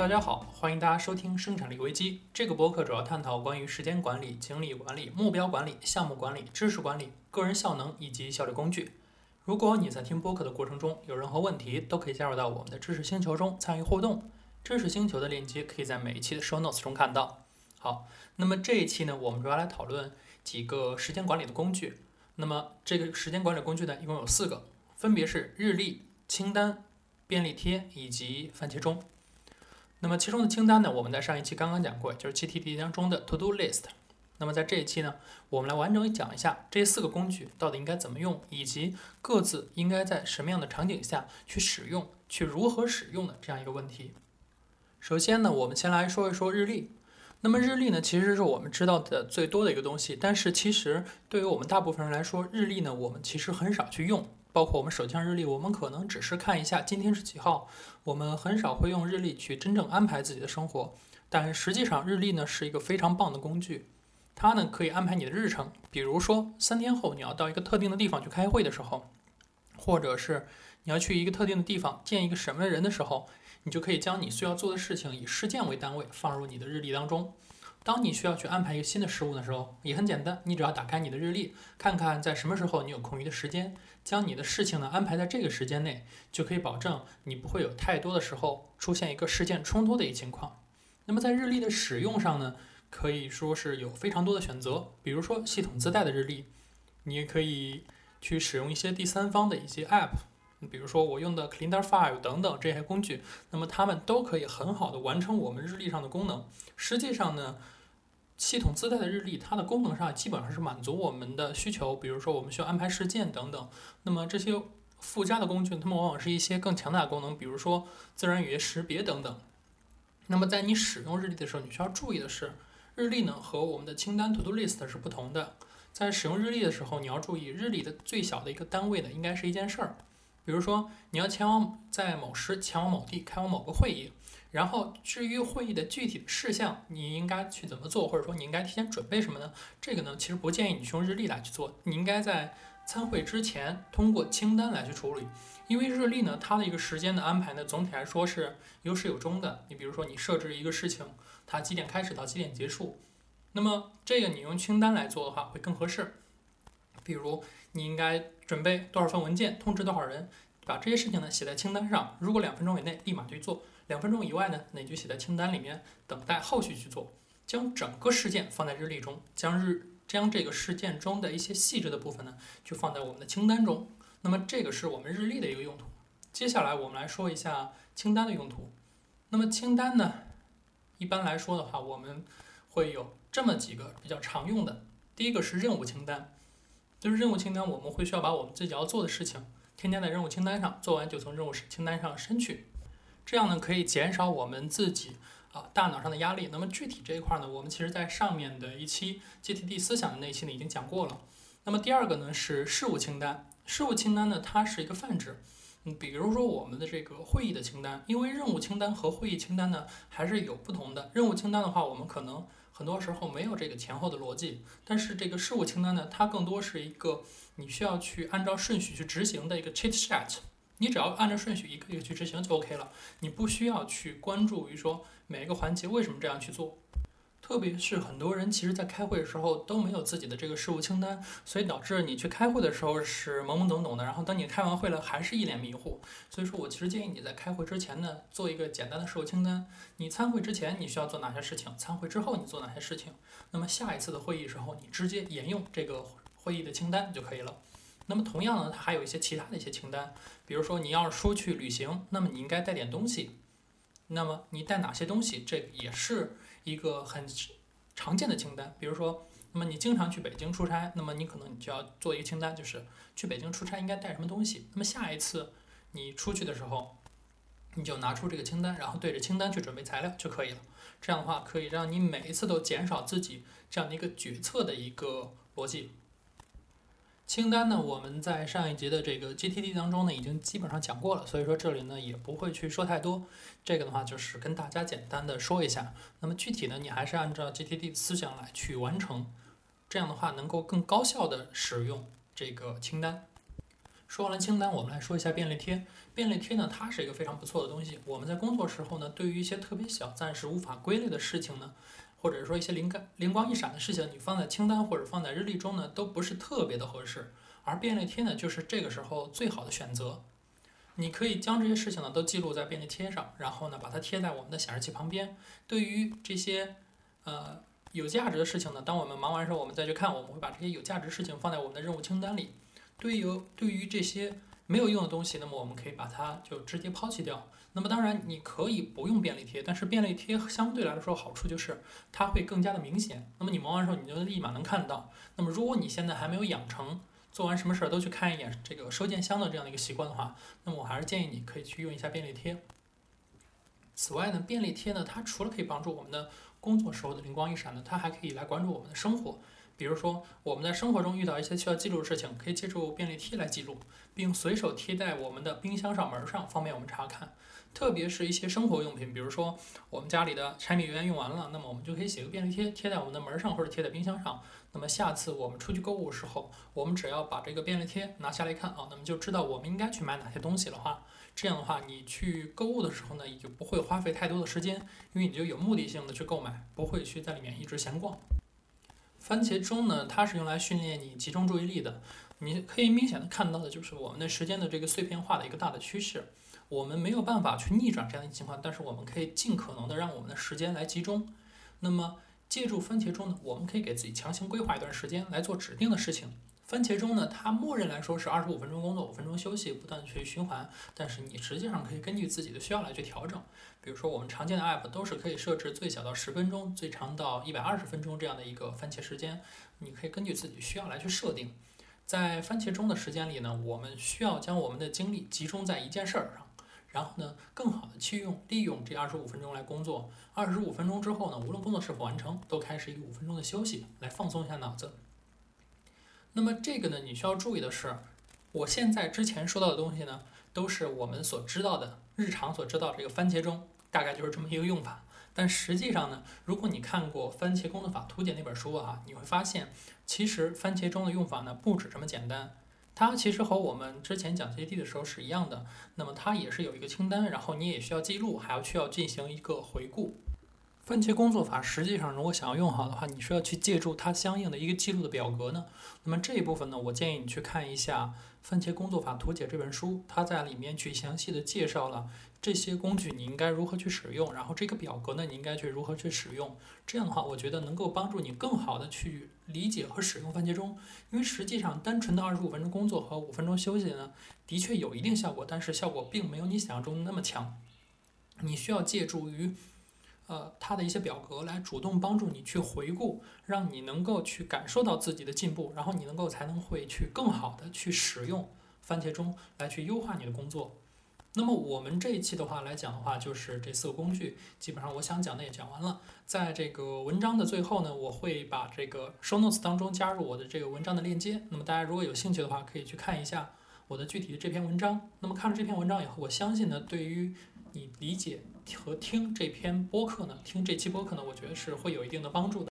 大家好，欢迎大家收听《生产力危机》这个博客，主要探讨关于时间管理、精力管理、目标管理、项目管理、知识管理、个人效能以及效率工具。如果你在听播客的过程中有任何问题，都可以加入到我们的知识星球中参与互动。知识星球的链接可以在每一期的 show notes 中看到。好，那么这一期呢，我们主要来讨论几个时间管理的工具。那么这个时间管理工具呢，一共有四个，分别是日历、清单、便利贴以及番茄钟。那么其中的清单呢，我们在上一期刚刚讲过，就是 GTD 当中的 To Do List。那么在这一期呢，我们来完整讲一下这四个工具到底应该怎么用，以及各自应该在什么样的场景下去使用，去如何使用的这样一个问题。首先呢，我们先来说一说日历。那么日历呢，其实是我们知道的最多的一个东西，但是其实对于我们大部分人来说，日历呢，我们其实很少去用。包括我们手机上日历，我们可能只是看一下今天是几号，我们很少会用日历去真正安排自己的生活。但实际上，日历呢是一个非常棒的工具，它呢可以安排你的日程。比如说，三天后你要到一个特定的地方去开会的时候，或者是你要去一个特定的地方见一个什么人的时候，你就可以将你需要做的事情以事件为单位放入你的日历当中。当你需要去安排一个新的事物的时候，也很简单，你只要打开你的日历，看看在什么时候你有空余的时间，将你的事情呢安排在这个时间内，就可以保证你不会有太多的时候出现一个事件冲突的一情况。那么在日历的使用上呢，可以说是有非常多的选择，比如说系统自带的日历，你也可以去使用一些第三方的一些 App。比如说我用的 Cleaner File 等等这些工具，那么它们都可以很好的完成我们日历上的功能。实际上呢，系统自带的日历它的功能上基本上是满足我们的需求。比如说我们需要安排事件等等，那么这些附加的工具，它们往往是一些更强大的功能，比如说自然语言识别等等。那么在你使用日历的时候，你需要注意的是，日历呢和我们的清单 To Do List 是不同的。在使用日历的时候，你要注意日历的最小的一个单位呢，应该是一件事儿。比如说，你要前往在某时前往某地开往某个会议，然后至于会议的具体事项，你应该去怎么做，或者说你应该提前准备什么呢？这个呢，其实不建议你去用日历来去做，你应该在参会之前通过清单来去处理。因为日历呢，它的一个时间的安排呢，总体来说是有始有终的。你比如说，你设置一个事情，它几点开始到几点结束，那么这个你用清单来做的话会更合适。比如，你应该准备多少份文件，通知多少人，把这些事情呢写在清单上。如果两分钟以内立马去做，两分钟以外呢，那你就写在清单里面，等待后续去做。将整个事件放在日历中，将日将这个事件中的一些细致的部分呢，就放在我们的清单中。那么这个是我们日历的一个用途。接下来我们来说一下清单的用途。那么清单呢，一般来说的话，我们会有这么几个比较常用的。第一个是任务清单。就是任务清单，我们会需要把我们自己要做的事情添加在任务清单上，做完就从任务清单上删去，这样呢可以减少我们自己啊大脑上的压力。那么具体这一块呢，我们其实在上面的一期 GTD 思想的那一期呢已经讲过了。那么第二个呢是事务清单，事务清单呢它是一个泛指，嗯，比如说我们的这个会议的清单，因为任务清单和会议清单呢还是有不同的。任务清单的话，我们可能。很多时候没有这个前后的逻辑，但是这个事务清单呢，它更多是一个你需要去按照顺序去执行的一个 cheat sheet 你只要按照顺序一个一个去执行就 OK 了，你不需要去关注于说每一个环节为什么这样去做。特别是很多人其实，在开会的时候都没有自己的这个事务清单，所以导致你去开会的时候是懵懵懂懂的，然后等你开完会了，还是一脸迷糊。所以说我其实建议你在开会之前呢，做一个简单的事务清单。你参会之前你需要做哪些事情？参会之后你做哪些事情？那么下一次的会议时候，你直接沿用这个会议的清单就可以了。那么同样呢，它还有一些其他的一些清单，比如说你要是出去旅行，那么你应该带点东西。那么你带哪些东西？这也是。一个很常见的清单，比如说，那么你经常去北京出差，那么你可能你就要做一个清单，就是去北京出差应该带什么东西。那么下一次你出去的时候，你就拿出这个清单，然后对着清单去准备材料就可以了。这样的话，可以让你每一次都减少自己这样的一个决策的一个逻辑。清单呢，我们在上一节的这个 GTD 当中呢，已经基本上讲过了，所以说这里呢也不会去说太多。这个的话就是跟大家简单的说一下。那么具体呢，你还是按照 GTD 的思想来去完成，这样的话能够更高效的使用这个清单。说完了清单，我们来说一下便利贴。便利贴呢，它是一个非常不错的东西。我们在工作时候呢，对于一些特别小、暂时无法归类的事情呢，或者说一些灵感灵光一闪的事情，你放在清单或者放在日历中呢，都不是特别的合适。而便利贴呢，就是这个时候最好的选择。你可以将这些事情呢都记录在便利贴上，然后呢把它贴在我们的显示器旁边。对于这些呃有价值的事情呢，当我们忙完之后，我们再去看，我们会把这些有价值事情放在我们的任务清单里。对于对于这些没有用的东西，那么我们可以把它就直接抛弃掉。那么当然你可以不用便利贴，但是便利贴相对来说好处就是它会更加的明显。那么你忙完之后你就立马能看到。那么如果你现在还没有养成做完什么事儿都去看一眼这个收件箱的这样的一个习惯的话，那么我还是建议你可以去用一下便利贴。此外呢，便利贴呢它除了可以帮助我们的工作时候的灵光一闪呢，它还可以来关注我们的生活。比如说，我们在生活中遇到一些需要记录的事情，可以借助便利贴来记录，并随手贴在我们的冰箱上门上，方便我们查看。特别是一些生活用品，比如说我们家里的柴米油盐用完了，那么我们就可以写个便利贴贴在我们的门上或者贴在冰箱上。那么下次我们出去购物的时候，我们只要把这个便利贴拿下来看啊，那么就知道我们应该去买哪些东西了话。这样的话，你去购物的时候呢，也就不会花费太多的时间，因为你就有目的性的去购买，不会去在里面一直闲逛。番茄钟呢，它是用来训练你集中注意力的。你可以明显的看到的就是我们的时间的这个碎片化的一个大的趋势。我们没有办法去逆转这样的情况，但是我们可以尽可能的让我们的时间来集中。那么借助番茄钟呢，我们可以给自己强行规划一段时间来做指定的事情。番茄钟呢，它默认来说是二十五分钟工作，五分钟休息，不断的去循环。但是你实际上可以根据自己的需要来去调整。比如说我们常见的 app 都是可以设置最小到十分钟，最长到一百二十分钟这样的一个番茄时间。你可以根据自己需要来去设定。在番茄钟的时间里呢，我们需要将我们的精力集中在一件事儿上，然后呢，更好的去用利用这二十五分钟来工作。二十五分钟之后呢，无论工作是否完成，都开始以五分钟的休息来放松一下脑子。那么这个呢，你需要注意的是，我现在之前说到的东西呢，都是我们所知道的日常所知道这个番茄钟，大概就是这么一个用法。但实际上呢，如果你看过《番茄工作法图解》那本书啊，你会发现，其实番茄钟的用法呢不止这么简单。它其实和我们之前讲 JD 的时候是一样的，那么它也是有一个清单，然后你也需要记录，还要需要进行一个回顾。番茄工作法实际上，如果想要用好的话，你是要去借助它相应的一个记录的表格呢。那么这一部分呢，我建议你去看一下《番茄工作法图解》这本书，它在里面去详细的介绍了这些工具你应该如何去使用，然后这个表格呢，你应该去如何去使用。这样的话，我觉得能够帮助你更好的去理解和使用番茄钟。因为实际上，单纯的二十五分钟工作和五分钟休息呢，的确有一定效果，但是效果并没有你想象中那么强。你需要借助于。呃，它的一些表格来主动帮助你去回顾，让你能够去感受到自己的进步，然后你能够才能会去更好的去使用番茄钟来去优化你的工作。那么我们这一期的话来讲的话，就是这四个工具，基本上我想讲的也讲完了。在这个文章的最后呢，我会把这个 show notes 当中加入我的这个文章的链接。那么大家如果有兴趣的话，可以去看一下我的具体的这篇文章。那么看了这篇文章以后，我相信呢，对于你理解。和听这篇播客呢，听这期播客呢，我觉得是会有一定的帮助的。